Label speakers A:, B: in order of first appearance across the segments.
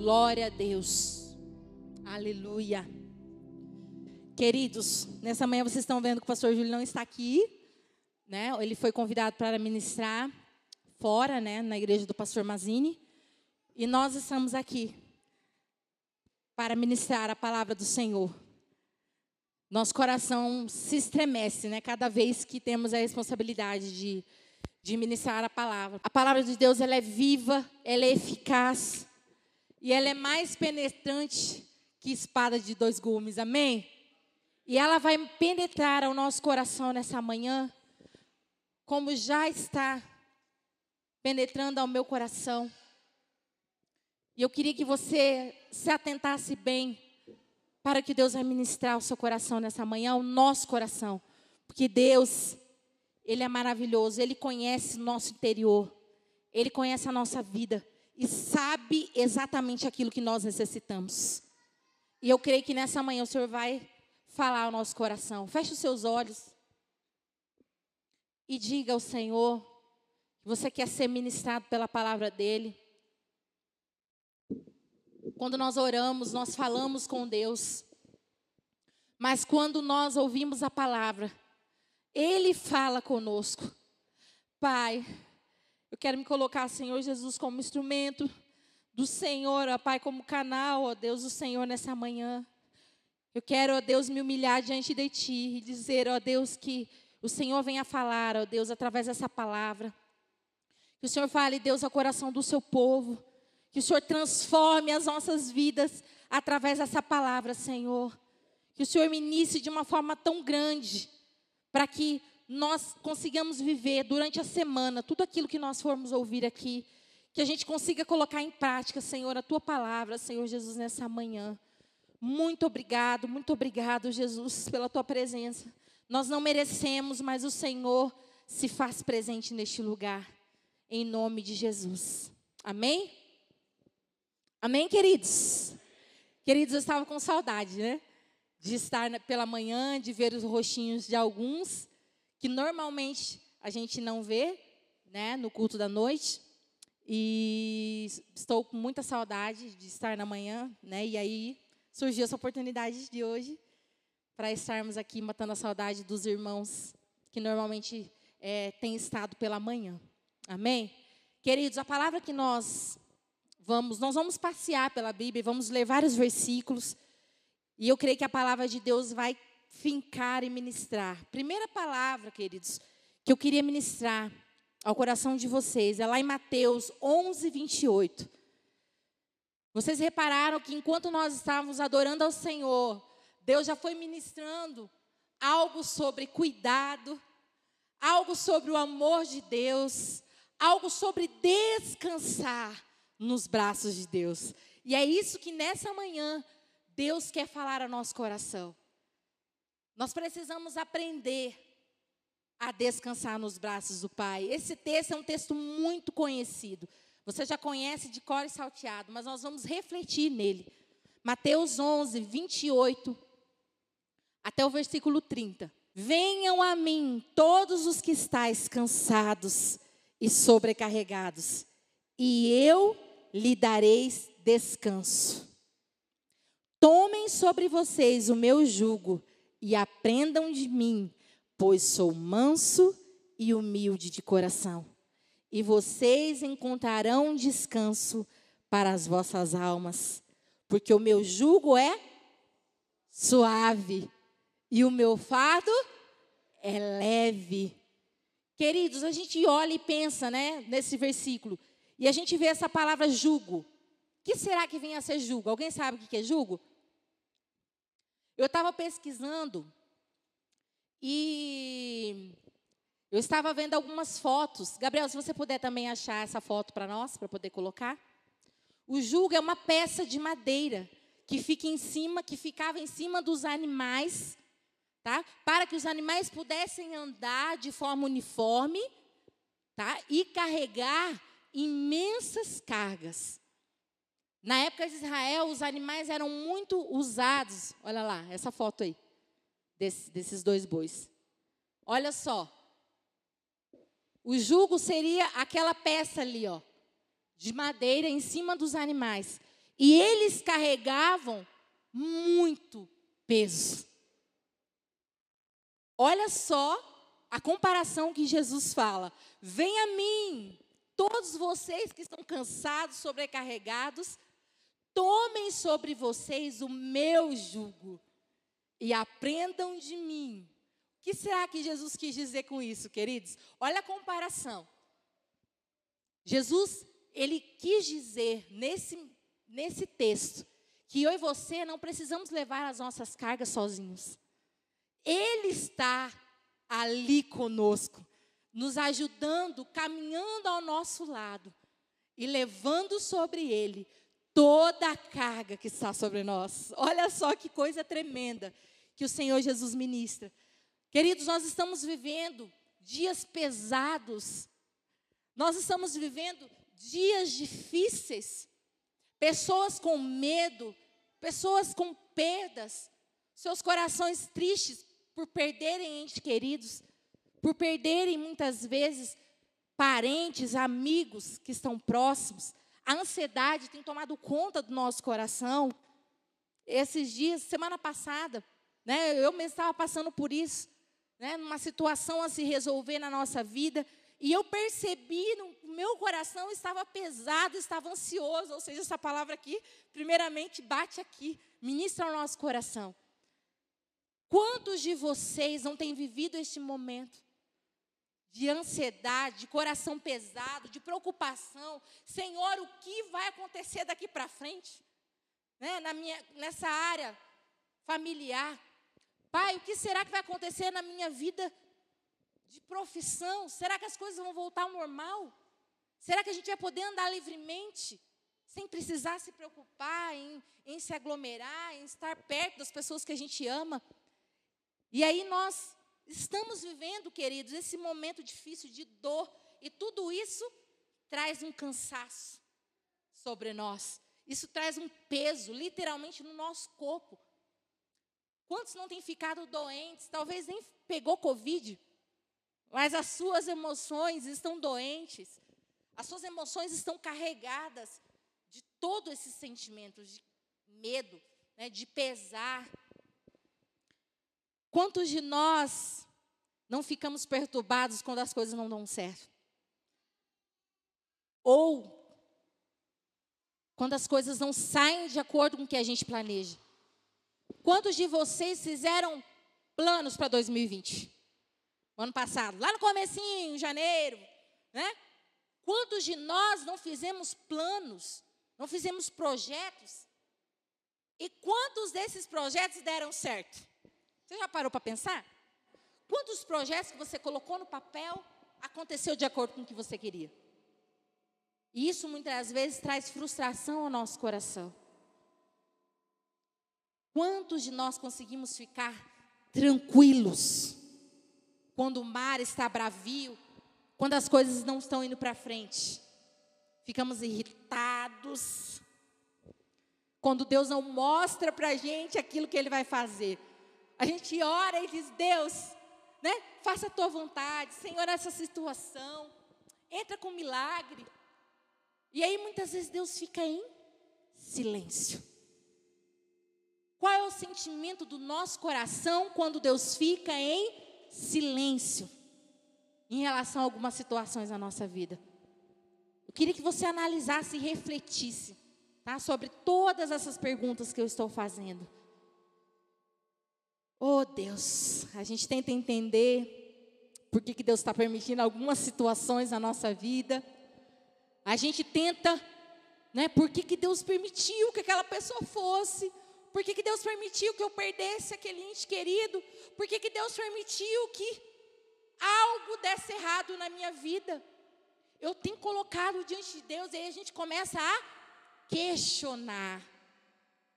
A: Glória a Deus. Aleluia. Queridos, nessa manhã vocês estão vendo que o pastor Júlio não está aqui, né? Ele foi convidado para ministrar fora, né, na igreja do pastor Mazini, e nós estamos aqui para ministrar a palavra do Senhor. Nosso coração se estremece, né, cada vez que temos a responsabilidade de de ministrar a palavra. A palavra de Deus ela é viva, ela é eficaz. E ela é mais penetrante que espada de dois gumes, amém? E ela vai penetrar ao nosso coração nessa manhã, como já está penetrando ao meu coração. E eu queria que você se atentasse bem para que Deus vai ministrar o seu coração nessa manhã, o nosso coração. Porque Deus, Ele é maravilhoso, Ele conhece o nosso interior, Ele conhece a nossa vida e sabe exatamente aquilo que nós necessitamos. E eu creio que nessa manhã o Senhor vai falar ao nosso coração. Feche os seus olhos e diga ao Senhor que você quer ser ministrado pela palavra dEle. Quando nós oramos, nós falamos com Deus. Mas quando nós ouvimos a palavra, Ele fala conosco. Pai, eu quero me colocar, Senhor Jesus, como instrumento do Senhor, ó Pai, como canal, ó Deus, do Senhor nessa manhã. Eu quero, ó Deus, me humilhar diante de Ti e dizer, ó Deus, que o Senhor venha falar, ó Deus, através dessa palavra. Que o Senhor fale, Deus, ao coração do seu povo. Que o Senhor transforme as nossas vidas através dessa palavra, Senhor. Que o Senhor me inicie de uma forma tão grande, para que nós consigamos viver durante a semana tudo aquilo que nós formos ouvir aqui, que a gente consiga colocar em prática, Senhor, a tua palavra, Senhor Jesus, nessa manhã. Muito obrigado, muito obrigado, Jesus, pela tua presença. Nós não merecemos, mas o Senhor se faz presente neste lugar, em nome de Jesus. Amém? Amém, queridos? Queridos, eu estava com saudade, né? De estar pela manhã, de ver os rostinhos de alguns que normalmente a gente não vê, né, no culto da noite. E estou com muita saudade de estar na manhã, né? E aí surgiu essa oportunidade de hoje para estarmos aqui matando a saudade dos irmãos que normalmente é, têm estado pela manhã. Amém? Queridos, a palavra que nós vamos, nós vamos passear pela Bíblia, vamos ler vários versículos, e eu creio que a palavra de Deus vai fincar e ministrar. Primeira palavra, queridos, que eu queria ministrar ao coração de vocês é lá em Mateus 11, 28. Vocês repararam que enquanto nós estávamos adorando ao Senhor, Deus já foi ministrando algo sobre cuidado, algo sobre o amor de Deus, algo sobre descansar nos braços de Deus. E é isso que nessa manhã Deus quer falar ao nosso coração. Nós precisamos aprender a descansar nos braços do Pai. Esse texto é um texto muito conhecido. Você já conhece de cor e salteado, mas nós vamos refletir nele. Mateus 11, 28 até o versículo 30. Venham a mim todos os que estáis cansados e sobrecarregados, e eu lhe dareis descanso. Tomem sobre vocês o meu jugo e aprendam de mim, pois sou manso e humilde de coração. E vocês encontrarão descanso para as vossas almas, porque o meu jugo é suave e o meu fardo é leve. Queridos, a gente olha e pensa, né, nesse versículo, e a gente vê essa palavra jugo. O que será que vem a ser jugo? Alguém sabe o que é jugo? Eu estava pesquisando e eu estava vendo algumas fotos. Gabriel, se você puder também achar essa foto para nós, para poder colocar. O jugo é uma peça de madeira que fica em cima, que ficava em cima dos animais, tá? Para que os animais pudessem andar de forma uniforme, tá? E carregar imensas cargas. Na época de Israel, os animais eram muito usados. Olha lá, essa foto aí, desse, desses dois bois. Olha só. O jugo seria aquela peça ali, ó, de madeira em cima dos animais. E eles carregavam muito peso. Olha só a comparação que Jesus fala: Venha a mim, todos vocês que estão cansados, sobrecarregados, tomem sobre vocês o meu jugo e aprendam de mim. O que será que Jesus quis dizer com isso, queridos? Olha a comparação. Jesus, ele quis dizer nesse, nesse texto que eu e você não precisamos levar as nossas cargas sozinhos. Ele está ali conosco, nos ajudando, caminhando ao nosso lado e levando sobre ele toda a carga que está sobre nós. Olha só que coisa tremenda que o Senhor Jesus ministra. Queridos, nós estamos vivendo dias pesados, nós estamos vivendo dias difíceis, pessoas com medo, pessoas com perdas, seus corações tristes por perderem entes queridos, por perderem muitas vezes parentes, amigos que estão próximos. A ansiedade tem tomado conta do nosso coração. Esses dias, semana passada, né, eu mesmo estava passando por isso, né, numa situação a se resolver na nossa vida, e eu percebi, no meu coração estava pesado, estava ansioso, ou seja, essa palavra aqui, primeiramente, bate aqui, ministra ao nosso coração. Quantos de vocês não têm vivido este momento de ansiedade, de coração pesado, de preocupação? Senhor, o que vai acontecer daqui para frente? Né, na minha, nessa área familiar. Pai, o que será que vai acontecer na minha vida de profissão? Será que as coisas vão voltar ao normal? Será que a gente vai poder andar livremente? Sem precisar se preocupar em, em se aglomerar, em estar perto das pessoas que a gente ama? E aí nós estamos vivendo, queridos, esse momento difícil de dor, e tudo isso traz um cansaço sobre nós. Isso traz um peso, literalmente, no nosso corpo. Quantos não têm ficado doentes? Talvez nem pegou Covid, mas as suas emoções estão doentes. As suas emoções estão carregadas de todos esses sentimentos de medo, né, de pesar, Quantos de nós não ficamos perturbados quando as coisas não dão certo? Ou quando as coisas não saem de acordo com o que a gente planeja? Quantos de vocês fizeram planos para 2020? ano passado, lá no comecinho, em janeiro, né? Quantos de nós não fizemos planos, não fizemos projetos? E quantos desses projetos deram certo? Você já parou para pensar? Quantos projetos que você colocou no papel aconteceu de acordo com o que você queria? E isso muitas vezes traz frustração ao nosso coração. Quantos de nós conseguimos ficar tranquilos quando o mar está bravio, quando as coisas não estão indo para frente? Ficamos irritados. Quando Deus não mostra para a gente aquilo que Ele vai fazer. A gente ora e diz: Deus, né? Faça a tua vontade, Senhor, essa situação. Entra com milagre. E aí muitas vezes Deus fica em silêncio. Qual é o sentimento do nosso coração quando Deus fica em silêncio em relação a algumas situações na nossa vida? Eu queria que você analisasse e refletisse tá, sobre todas essas perguntas que eu estou fazendo. Oh Deus, a gente tenta entender por que, que Deus está permitindo algumas situações na nossa vida. A gente tenta, né? Por que, que Deus permitiu que aquela pessoa fosse? Por que, que Deus permitiu que eu perdesse aquele ente querido? Por que, que Deus permitiu que algo desse errado na minha vida? Eu tenho colocado diante de Deus, e aí a gente começa a questionar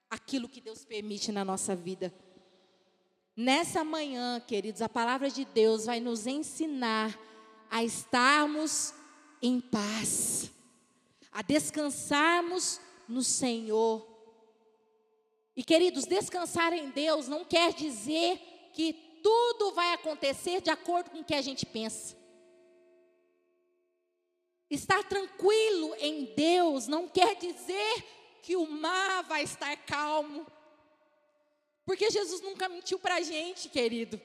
A: aquilo que Deus permite na nossa vida. Nessa manhã, queridos, a palavra de Deus vai nos ensinar a estarmos em paz, a descansarmos no Senhor. E, queridos, descansar em Deus não quer dizer que tudo vai acontecer de acordo com o que a gente pensa. Estar tranquilo em Deus não quer dizer que o mar vai estar calmo. Porque Jesus nunca mentiu para a gente, querido.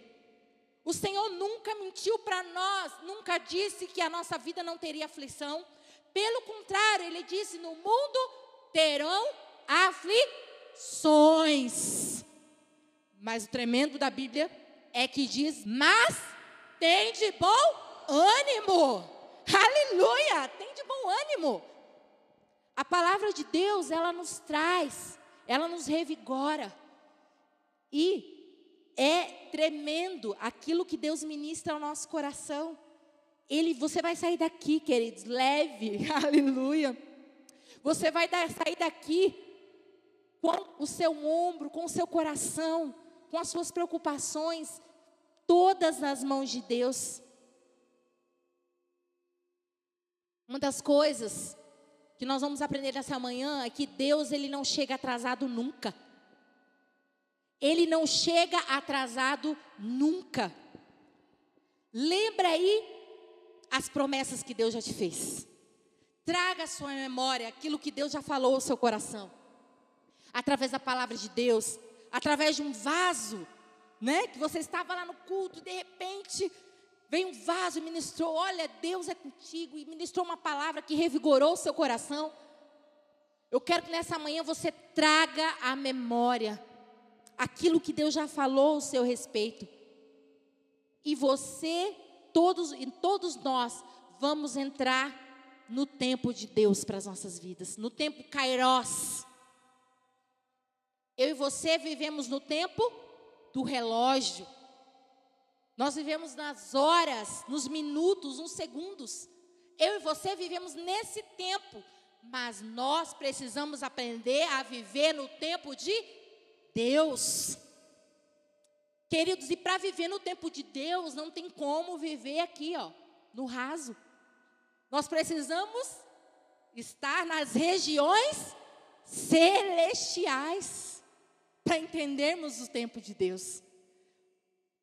A: O Senhor nunca mentiu para nós, nunca disse que a nossa vida não teria aflição. Pelo contrário, Ele disse: no mundo terão aflições. Mas o tremendo da Bíblia é que diz: mas tem de bom ânimo. Aleluia! Tem de bom ânimo. A palavra de Deus, ela nos traz, ela nos revigora. E é tremendo aquilo que Deus ministra ao nosso coração. Ele, você vai sair daqui, queridos, leve, aleluia. Você vai dar, sair daqui com o seu ombro, com o seu coração, com as suas preocupações, todas nas mãos de Deus. Uma das coisas que nós vamos aprender nessa manhã é que Deus ele não chega atrasado nunca. Ele não chega atrasado nunca. Lembra aí as promessas que Deus já te fez. Traga à sua memória aquilo que Deus já falou ao seu coração. Através da palavra de Deus, através de um vaso, né? Que você estava lá no culto, de repente vem um vaso e ministrou, olha, Deus é contigo, e ministrou uma palavra que revigorou o seu coração. Eu quero que nessa manhã você traga à memória aquilo que Deus já falou ao seu respeito. E você, todos e todos nós vamos entrar no tempo de Deus para as nossas vidas, no tempo Kairos. Eu e você vivemos no tempo do relógio. Nós vivemos nas horas, nos minutos, nos segundos. Eu e você vivemos nesse tempo, mas nós precisamos aprender a viver no tempo de Deus. Queridos, e para viver no tempo de Deus, não tem como viver aqui, ó, no raso. Nós precisamos estar nas regiões celestiais para entendermos o tempo de Deus.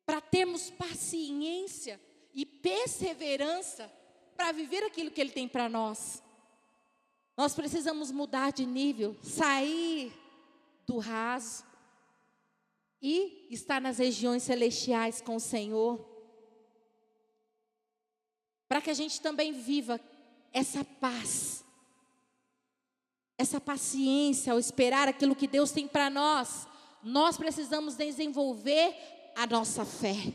A: Para termos paciência e perseverança para viver aquilo que ele tem para nós. Nós precisamos mudar de nível, sair do raso e estar nas regiões celestiais com o Senhor. Para que a gente também viva essa paz, essa paciência ao esperar aquilo que Deus tem para nós, nós precisamos desenvolver a nossa fé.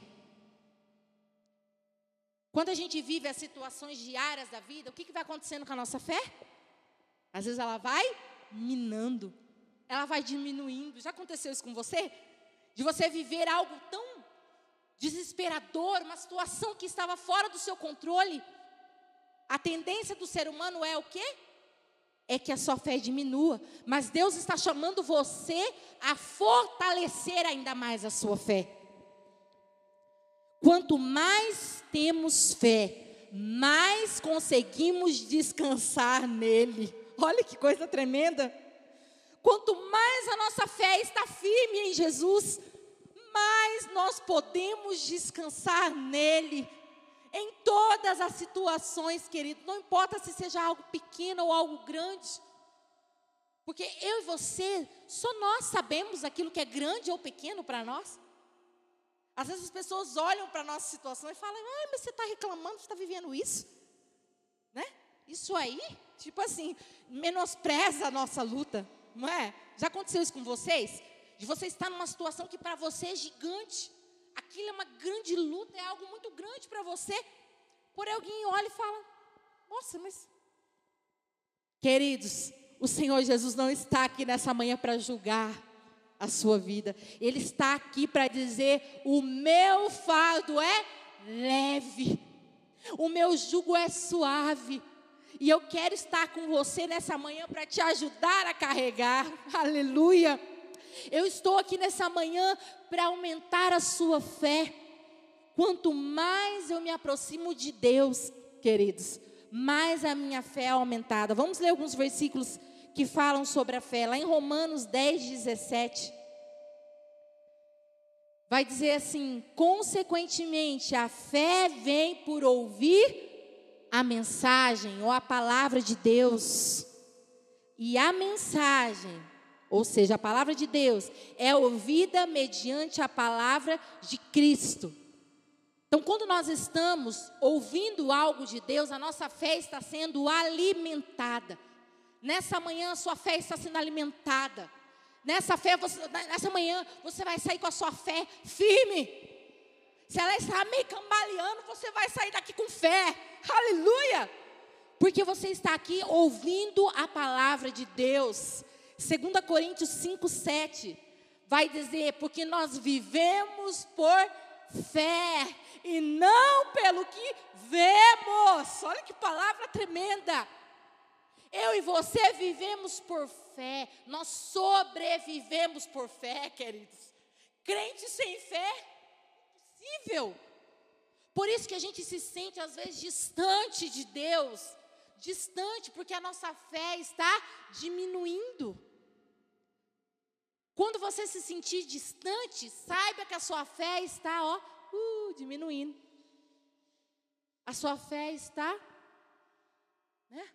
A: Quando a gente vive as situações diárias da vida, o que, que vai acontecendo com a nossa fé? Às vezes ela vai minando, ela vai diminuindo. Já aconteceu isso com você? De você viver algo tão desesperador, uma situação que estava fora do seu controle. A tendência do ser humano é o quê? É que a sua fé diminua, mas Deus está chamando você a fortalecer ainda mais a sua fé. Quanto mais temos fé, mais conseguimos descansar nele. Olha que coisa tremenda. Quanto mais a nossa fé está firme em Jesus, mais nós podemos descansar nele. Em todas as situações, querido, não importa se seja algo pequeno ou algo grande. Porque eu e você, só nós sabemos aquilo que é grande ou pequeno para nós. Às vezes as pessoas olham para a nossa situação e falam, ah, mas você está reclamando, você está vivendo isso. Né? Isso aí, tipo assim, menospreza a nossa luta. Não é? Já aconteceu isso com vocês? De você estar numa situação que para você é gigante. Aquilo é uma grande luta, é algo muito grande para você. Porém, alguém olha e fala: Nossa, mas. Queridos, o Senhor Jesus não está aqui nessa manhã para julgar a sua vida. Ele está aqui para dizer: O meu fardo é leve, o meu jugo é suave. E eu quero estar com você nessa manhã para te ajudar a carregar. Aleluia. Eu estou aqui nessa manhã para aumentar a sua fé. Quanto mais eu me aproximo de Deus, queridos, mais a minha fé é aumentada. Vamos ler alguns versículos que falam sobre a fé. Lá em Romanos 10, 17. Vai dizer assim: consequentemente, a fé vem por ouvir a mensagem ou a palavra de Deus. E a mensagem, ou seja, a palavra de Deus, é ouvida mediante a palavra de Cristo. Então, quando nós estamos ouvindo algo de Deus, a nossa fé está sendo alimentada. Nessa manhã, a sua fé está sendo alimentada. Nessa fé, você, nessa manhã, você vai sair com a sua fé firme. Se ela está meio cambaleando, você vai sair daqui com fé. Aleluia! Porque você está aqui ouvindo a palavra de Deus. 2 Coríntios 5, 7 vai dizer: Porque nós vivemos por fé e não pelo que vemos. Olha que palavra tremenda. Eu e você vivemos por fé, nós sobrevivemos por fé, queridos. Crente sem fé, impossível. Por isso que a gente se sente às vezes distante de Deus, distante porque a nossa fé está diminuindo. Quando você se sentir distante, saiba que a sua fé está, ó, uh, diminuindo. A sua fé está, né?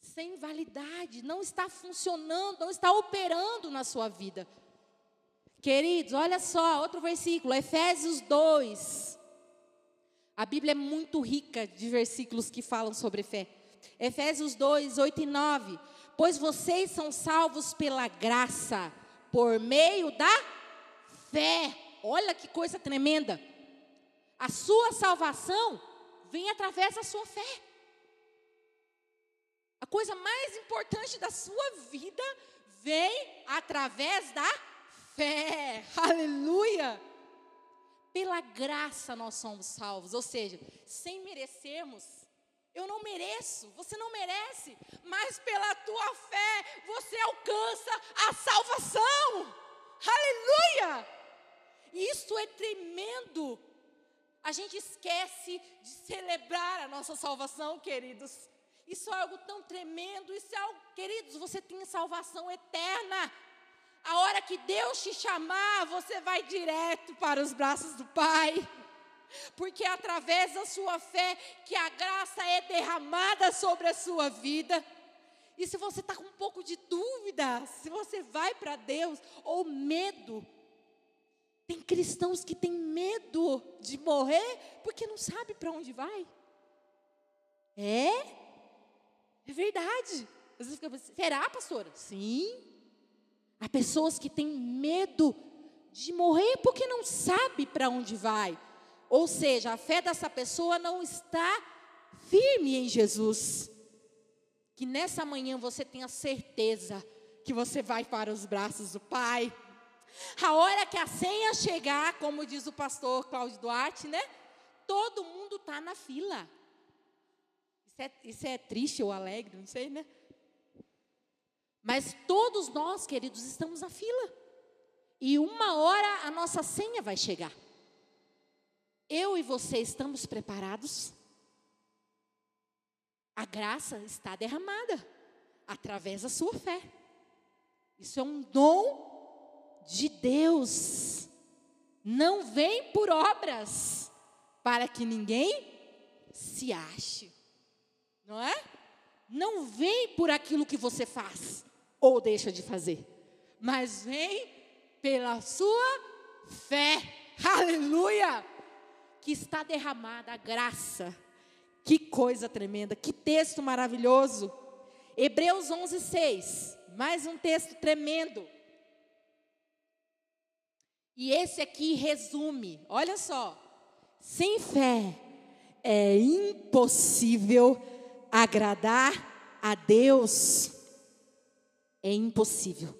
A: sem validade, não está funcionando, não está operando na sua vida. Queridos, olha só, outro versículo, Efésios 2. A Bíblia é muito rica de versículos que falam sobre fé. Efésios 2, 8 e 9. Pois vocês são salvos pela graça, por meio da fé. Olha que coisa tremenda. A sua salvação vem através da sua fé. A coisa mais importante da sua vida vem através da fé. Aleluia! Pela graça nós somos salvos, ou seja, sem merecermos. Eu não mereço, você não merece, mas pela tua fé você alcança a salvação. Aleluia! Isso é tremendo. A gente esquece de celebrar a nossa salvação, queridos. Isso é algo tão tremendo, isso é algo, queridos, você tem salvação eterna. A hora que Deus te chamar, você vai direto para os braços do Pai. Porque é através da sua fé que a graça é derramada sobre a sua vida. E se você está com um pouco de dúvida, se você vai para Deus, ou medo, tem cristãos que têm medo de morrer porque não sabe para onde vai. É? É verdade. Às vezes fica, será, pastora? Sim. Há pessoas que têm medo de morrer porque não sabe para onde vai. Ou seja, a fé dessa pessoa não está firme em Jesus. Que nessa manhã você tenha certeza que você vai para os braços do Pai. A hora que a senha chegar, como diz o pastor Cláudio Duarte, né? Todo mundo está na fila. Isso é, isso é triste ou alegre, não sei, né? Mas todos nós, queridos, estamos na fila. E uma hora a nossa senha vai chegar. Eu e você estamos preparados? A graça está derramada através da sua fé. Isso é um dom de Deus. Não vem por obras, para que ninguém se ache não é? Não vem por aquilo que você faz ou deixa de fazer, mas vem pela sua fé, aleluia, que está derramada a graça. Que coisa tremenda, que texto maravilhoso. Hebreus 11, 6, mais um texto tremendo. E esse aqui resume, olha só, sem fé é impossível agradar a Deus é impossível,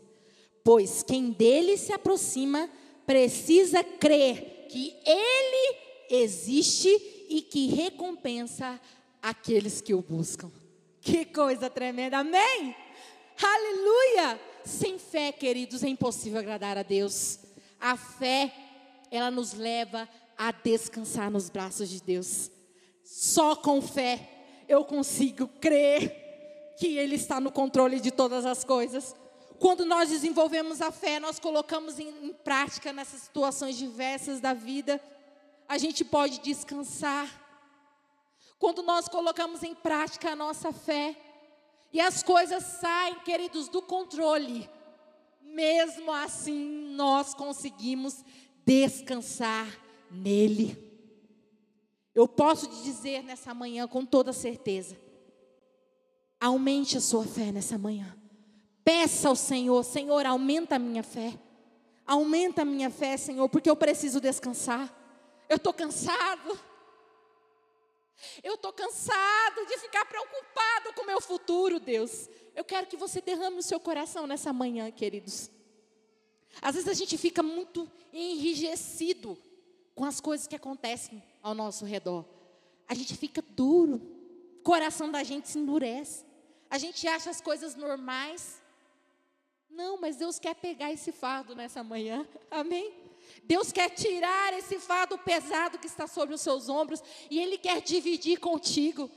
A: pois quem dele se aproxima precisa crer que ele existe e que recompensa aqueles que o buscam. Que coisa tremenda, amém? Aleluia! Sem fé, queridos, é impossível agradar a Deus. A fé, ela nos leva a descansar nos braços de Deus. Só com fé eu consigo crer que Ele está no controle de todas as coisas. Quando nós desenvolvemos a fé, nós colocamos em, em prática nessas situações diversas da vida, a gente pode descansar. Quando nós colocamos em prática a nossa fé, E as coisas saem, queridos, do controle. Mesmo assim, nós conseguimos descansar nele. Eu posso te dizer nessa manhã com toda certeza. Aumente a sua fé nessa manhã. Peça ao Senhor, Senhor, aumenta a minha fé. Aumenta a minha fé, Senhor, porque eu preciso descansar. Eu estou cansado. Eu estou cansado de ficar preocupado com o meu futuro, Deus. Eu quero que você derrame o seu coração nessa manhã, queridos. Às vezes a gente fica muito enrijecido com as coisas que acontecem ao nosso redor. A gente fica duro, o coração da gente se endurece. A gente acha as coisas normais. Não, mas Deus quer pegar esse fardo nessa manhã. Amém? Deus quer tirar esse fardo pesado que está sobre os seus ombros e Ele quer dividir contigo.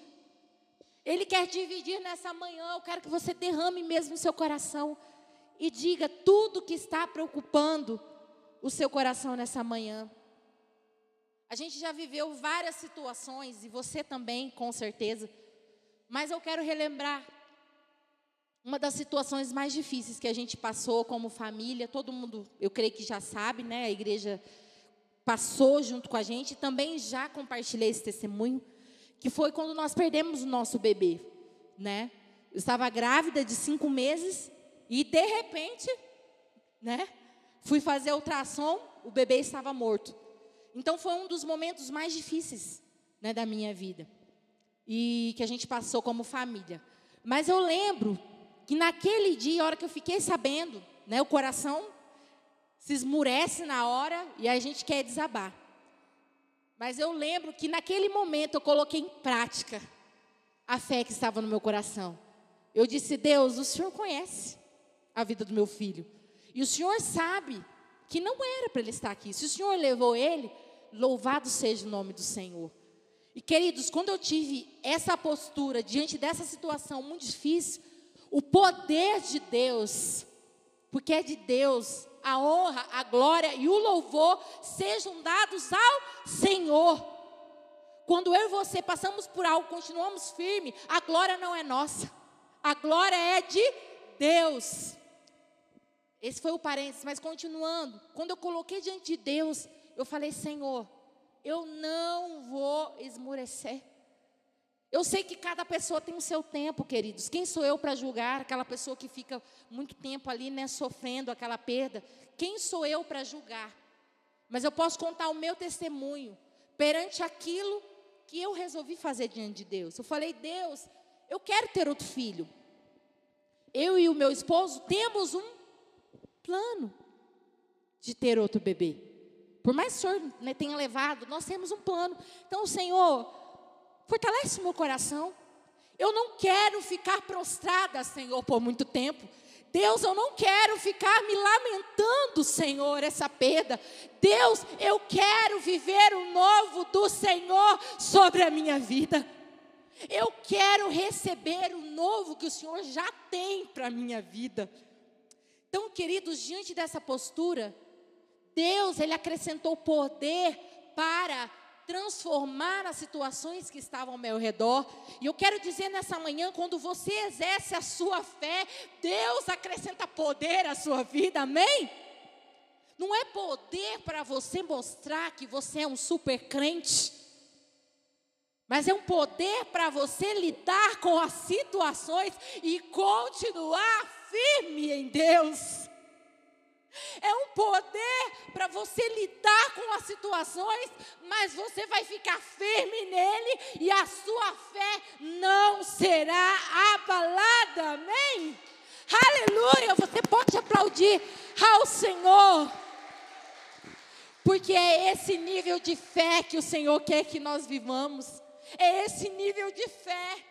A: Ele quer dividir nessa manhã. Eu quero que você derrame mesmo o seu coração e diga tudo que está preocupando o seu coração nessa manhã. A gente já viveu várias situações e você também, com certeza. Mas eu quero relembrar uma das situações mais difíceis que a gente passou como família, todo mundo, eu creio que já sabe, né? A igreja passou junto com a gente, também já compartilhei esse testemunho, que foi quando nós perdemos o nosso bebê, né? Eu estava grávida de cinco meses e de repente, né? Fui fazer ultrassom, o bebê estava morto. Então foi um dos momentos mais difíceis, né, da minha vida e que a gente passou como família. Mas eu lembro que naquele dia, a hora que eu fiquei sabendo, né, o coração se esmurece na hora e a gente quer desabar. Mas eu lembro que naquele momento eu coloquei em prática a fé que estava no meu coração. Eu disse: Deus, o Senhor conhece a vida do meu filho. E o Senhor sabe que não era para ele estar aqui. Se o Senhor levou ele, louvado seja o nome do Senhor. E queridos, quando eu tive essa postura diante dessa situação muito difícil, o poder de Deus, porque é de Deus, a honra, a glória e o louvor sejam dados ao Senhor. Quando eu e você passamos por algo, continuamos firme, a glória não é nossa, a glória é de Deus. Esse foi o parênteses, mas continuando, quando eu coloquei diante de Deus, eu falei: Senhor, eu não vou esmurecer. Eu sei que cada pessoa tem o seu tempo, queridos. Quem sou eu para julgar aquela pessoa que fica muito tempo ali, né, sofrendo aquela perda? Quem sou eu para julgar? Mas eu posso contar o meu testemunho perante aquilo que eu resolvi fazer diante de Deus. Eu falei, Deus, eu quero ter outro filho. Eu e o meu esposo temos um plano de ter outro bebê. Por mais que o Senhor né, tenha levado, nós temos um plano. Então, Senhor, Fortalece o meu coração. Eu não quero ficar prostrada, Senhor, por muito tempo. Deus, eu não quero ficar me lamentando, Senhor, essa perda. Deus, eu quero viver o novo do Senhor sobre a minha vida. Eu quero receber o novo que o Senhor já tem para a minha vida. Então, queridos, diante dessa postura, Deus, Ele acrescentou poder para transformar as situações que estavam ao meu redor. E eu quero dizer nessa manhã, quando você exerce a sua fé, Deus acrescenta poder à sua vida, amém? Não é poder para você mostrar que você é um super crente, mas é um poder para você lidar com as situações e continuar firme em Deus. É um poder para você lidar com as situações, mas você vai ficar firme nele e a sua fé não será abalada. Amém? Aleluia! Você pode aplaudir ao Senhor. Porque é esse nível de fé que o Senhor quer que nós vivamos. É esse nível de fé.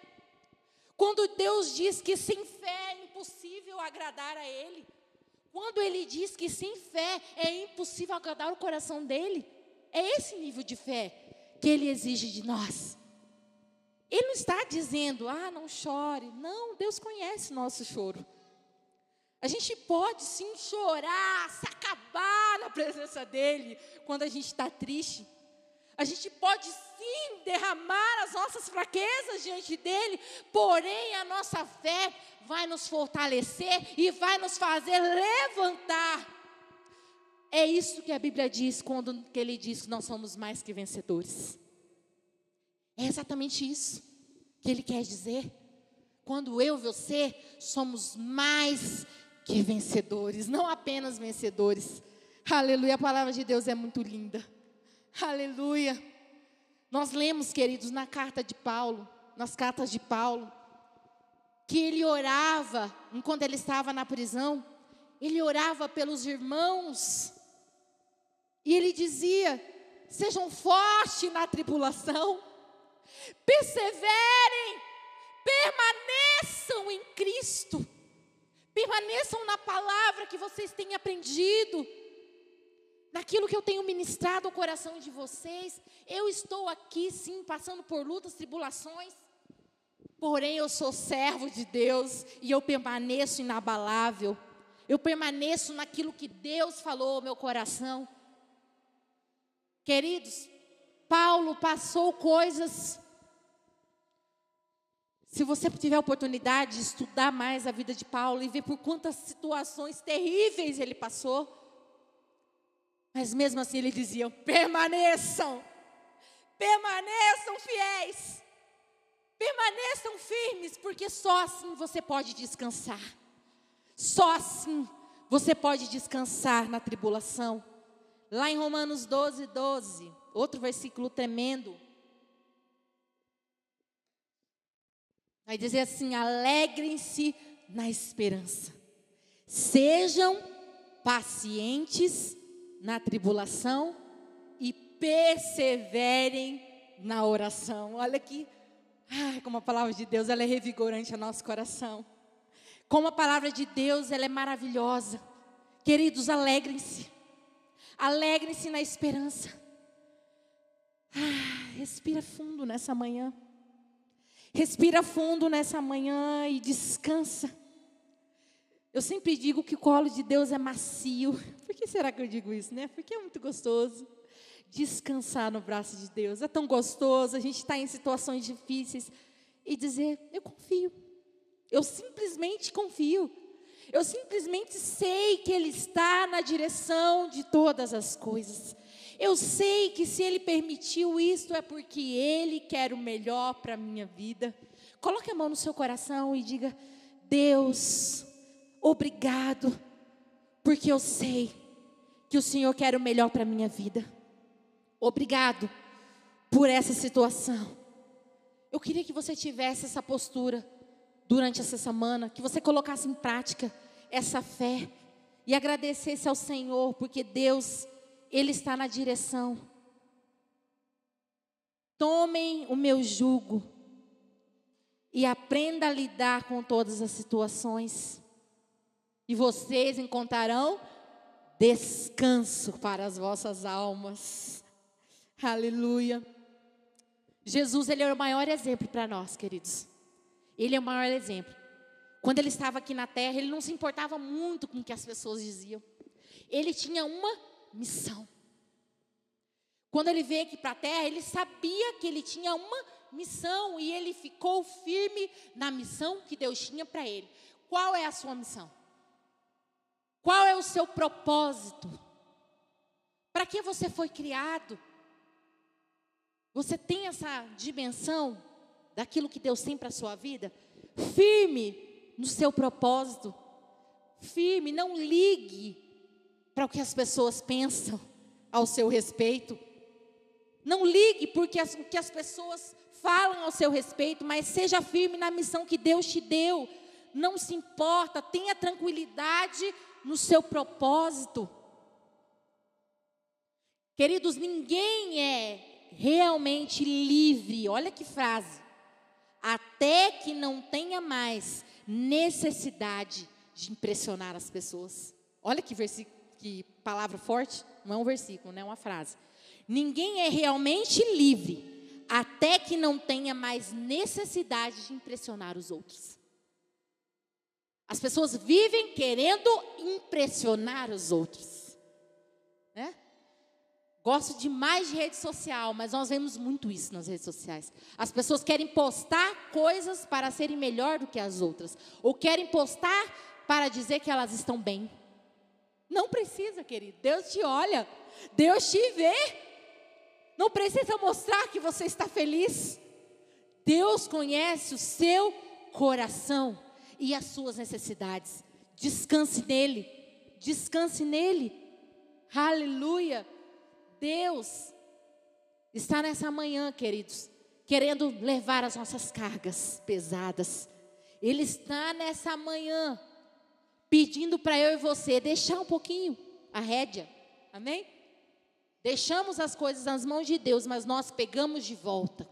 A: Quando Deus diz que sem fé é impossível agradar a Ele. Quando ele diz que sem fé é impossível agradar o coração dele, é esse nível de fé que ele exige de nós. Ele não está dizendo, ah, não chore. Não, Deus conhece nosso choro. A gente pode sim chorar, se acabar na presença dele quando a gente está triste. A gente pode sim derramar as nossas fraquezas diante dele, porém a nossa fé vai nos fortalecer e vai nos fazer levantar. É isso que a Bíblia diz quando que ele diz que nós somos mais que vencedores. É exatamente isso que ele quer dizer. Quando eu e você somos mais que vencedores, não apenas vencedores. Aleluia, a palavra de Deus é muito linda. Aleluia. Nós lemos, queridos, na carta de Paulo, nas cartas de Paulo, que ele orava, enquanto ele estava na prisão, ele orava pelos irmãos, e ele dizia: sejam fortes na tribulação, perseverem, permaneçam em Cristo, permaneçam na palavra que vocês têm aprendido naquilo que eu tenho ministrado ao coração de vocês. Eu estou aqui, sim, passando por lutas, tribulações. Porém, eu sou servo de Deus e eu permaneço inabalável. Eu permaneço naquilo que Deus falou ao meu coração. Queridos, Paulo passou coisas. Se você tiver oportunidade de estudar mais a vida de Paulo e ver por quantas situações terríveis ele passou, mas mesmo assim ele dizia: permaneçam, permaneçam fiéis, permaneçam firmes, porque só assim você pode descansar. Só assim você pode descansar na tribulação. Lá em Romanos 12, 12, outro versículo tremendo. Vai dizer assim: alegrem-se na esperança, sejam pacientes na tribulação e perseverem na oração. Olha aqui, ai, como a palavra de Deus ela é revigorante ao nosso coração. Como a palavra de Deus ela é maravilhosa. Queridos, alegrem-se. Alegrem-se na esperança. Ah, respira fundo nessa manhã. Respira fundo nessa manhã e descansa. Eu sempre digo que o colo de Deus é macio. Por que será que eu digo isso, né? Porque é muito gostoso descansar no braço de Deus. É tão gostoso a gente estar tá em situações difíceis e dizer: Eu confio. Eu simplesmente confio. Eu simplesmente sei que Ele está na direção de todas as coisas. Eu sei que se Ele permitiu isso é porque Ele quer o melhor para a minha vida. Coloque a mão no seu coração e diga: Deus, obrigado, porque eu sei que o Senhor quer o melhor para a minha vida. Obrigado por essa situação. Eu queria que você tivesse essa postura durante essa semana, que você colocasse em prática essa fé e agradecesse ao Senhor, porque Deus, Ele está na direção. Tomem o meu jugo e aprenda a lidar com todas as situações e vocês encontrarão descanso para as vossas almas. Aleluia. Jesus, ele é o maior exemplo para nós, queridos. Ele é o maior exemplo. Quando ele estava aqui na terra, ele não se importava muito com o que as pessoas diziam. Ele tinha uma missão. Quando ele veio aqui para a terra, ele sabia que ele tinha uma missão e ele ficou firme na missão que Deus tinha para ele. Qual é a sua missão? Qual é o seu propósito? Para que você foi criado? Você tem essa dimensão daquilo que Deus tem para a sua vida? Firme no seu propósito. Firme, não ligue para o que as pessoas pensam ao seu respeito. Não ligue porque as, o que as pessoas falam ao seu respeito, mas seja firme na missão que Deus te deu. Não se importa, tenha tranquilidade no seu propósito. Queridos, ninguém é realmente livre, olha que frase, até que não tenha mais necessidade de impressionar as pessoas. Olha que que palavra forte, não é um versículo, não é uma frase. Ninguém é realmente livre até que não tenha mais necessidade de impressionar os outros. As pessoas vivem querendo impressionar os outros. Né? Gosto demais de rede social, mas nós vemos muito isso nas redes sociais. As pessoas querem postar coisas para serem melhor do que as outras, ou querem postar para dizer que elas estão bem. Não precisa, querido. Deus te olha, Deus te vê. Não precisa mostrar que você está feliz. Deus conhece o seu coração e as suas necessidades. Descanse nele. Descanse nele. Aleluia. Deus está nessa manhã, queridos, querendo levar as nossas cargas pesadas. Ele está nessa manhã pedindo para eu e você deixar um pouquinho a rédea. Amém? Deixamos as coisas nas mãos de Deus, mas nós pegamos de volta.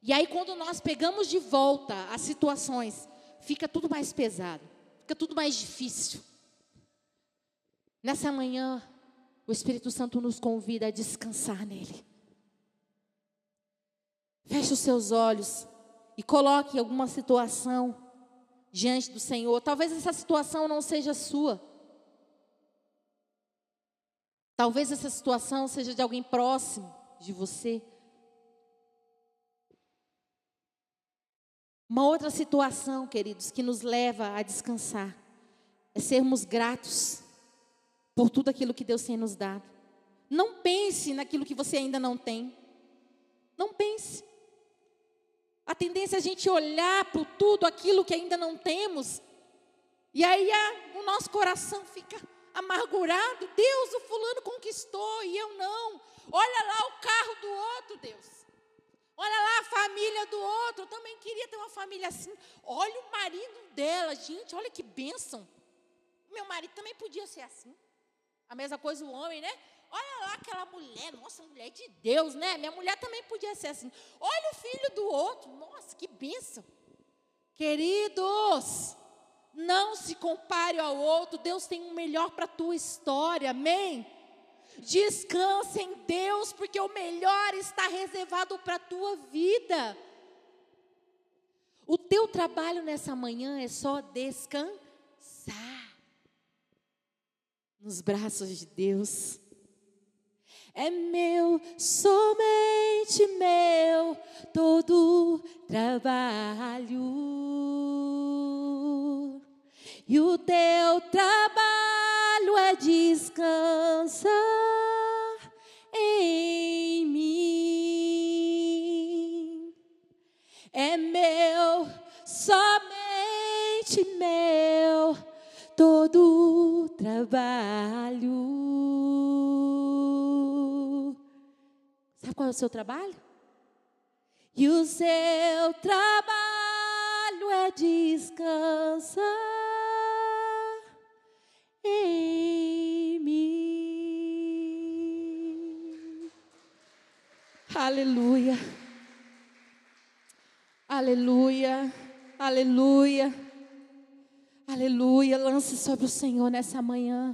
A: E aí, quando nós pegamos de volta as situações, fica tudo mais pesado, fica tudo mais difícil. Nessa manhã, o Espírito Santo nos convida a descansar nele. Feche os seus olhos e coloque alguma situação diante do Senhor. Talvez essa situação não seja sua. Talvez essa situação seja de alguém próximo de você. Uma outra situação, queridos, que nos leva a descansar é sermos gratos por tudo aquilo que Deus tem nos dado. Não pense naquilo que você ainda não tem. Não pense. A tendência é a gente olhar para tudo aquilo que ainda não temos. E aí a, o nosso coração fica amargurado. Deus, o fulano conquistou e eu não. Olha lá o carro do outro, Deus. Olha lá a família do outro. Eu também queria ter uma família assim. Olha o marido dela, gente. Olha que bênção. Meu marido também podia ser assim. A mesma coisa o homem, né? Olha lá aquela mulher, nossa, mulher de Deus, né? Minha mulher também podia ser assim. Olha o filho do outro, nossa, que bênção. Queridos, não se compare ao outro, Deus tem o um melhor para a tua história, amém? Descanse em Deus, porque o melhor está reservado para a tua vida. O teu trabalho nessa manhã é só descansar nos braços de Deus é meu, somente meu, todo trabalho. E o teu trabalho descansar em mim. É meu, somente meu, todo trabalho. Sabe qual é o seu trabalho? E o seu trabalho é descansar Aleluia. Aleluia. Aleluia. Aleluia. Lance sobre o Senhor nessa manhã.